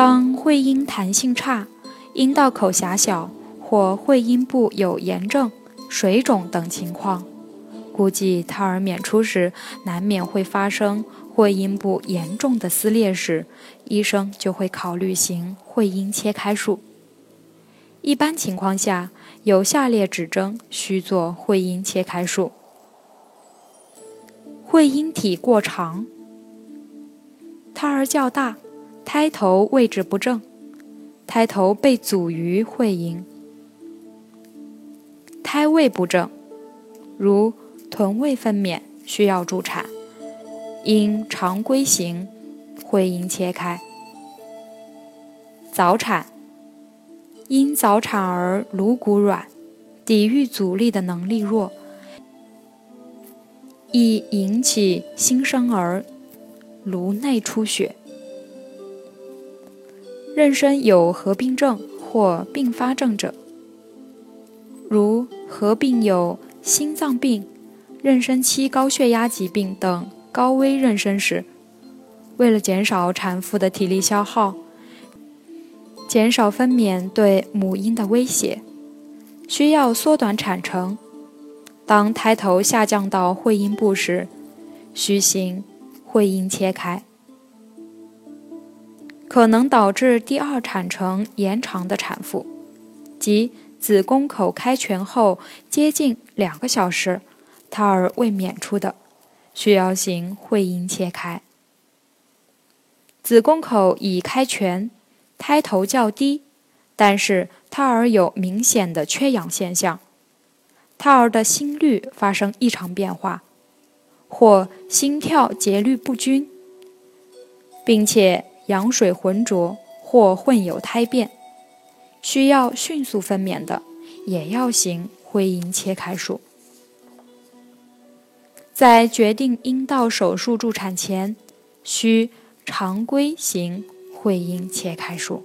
当会阴弹性差、阴道口狭小或会阴部有炎症、水肿等情况，估计胎儿娩出时难免会发生会阴部严重的撕裂时，医生就会考虑行会阴切开术。一般情况下，有下列指征需做会阴切开术：会阴体过长，胎儿较大。胎头位置不正，胎头被阻于会阴，胎位不正，如臀位分娩需要助产，应常规型会阴切开。早产，因早产儿颅骨软，抵御阻力的能力弱，易引起新生儿颅内出血。妊娠有合并症或并发症者，如合并有心脏病、妊娠期高血压疾病等高危妊娠时，为了减少产妇的体力消耗，减少分娩对母婴的威胁，需要缩短产程。当胎头下降到会阴部时，需行会阴切开。可能导致第二产程延长的产妇，即子宫口开全后接近两个小时，胎儿未娩出的，需要行会阴切开。子宫口已开全，胎头较低，但是胎儿有明显的缺氧现象，胎儿的心率发生异常变化，或心跳节律不均，并且。羊水浑浊或混有胎便，需要迅速分娩的，也要行会阴切开术。在决定阴道手术助产前，需常规行会阴切开术。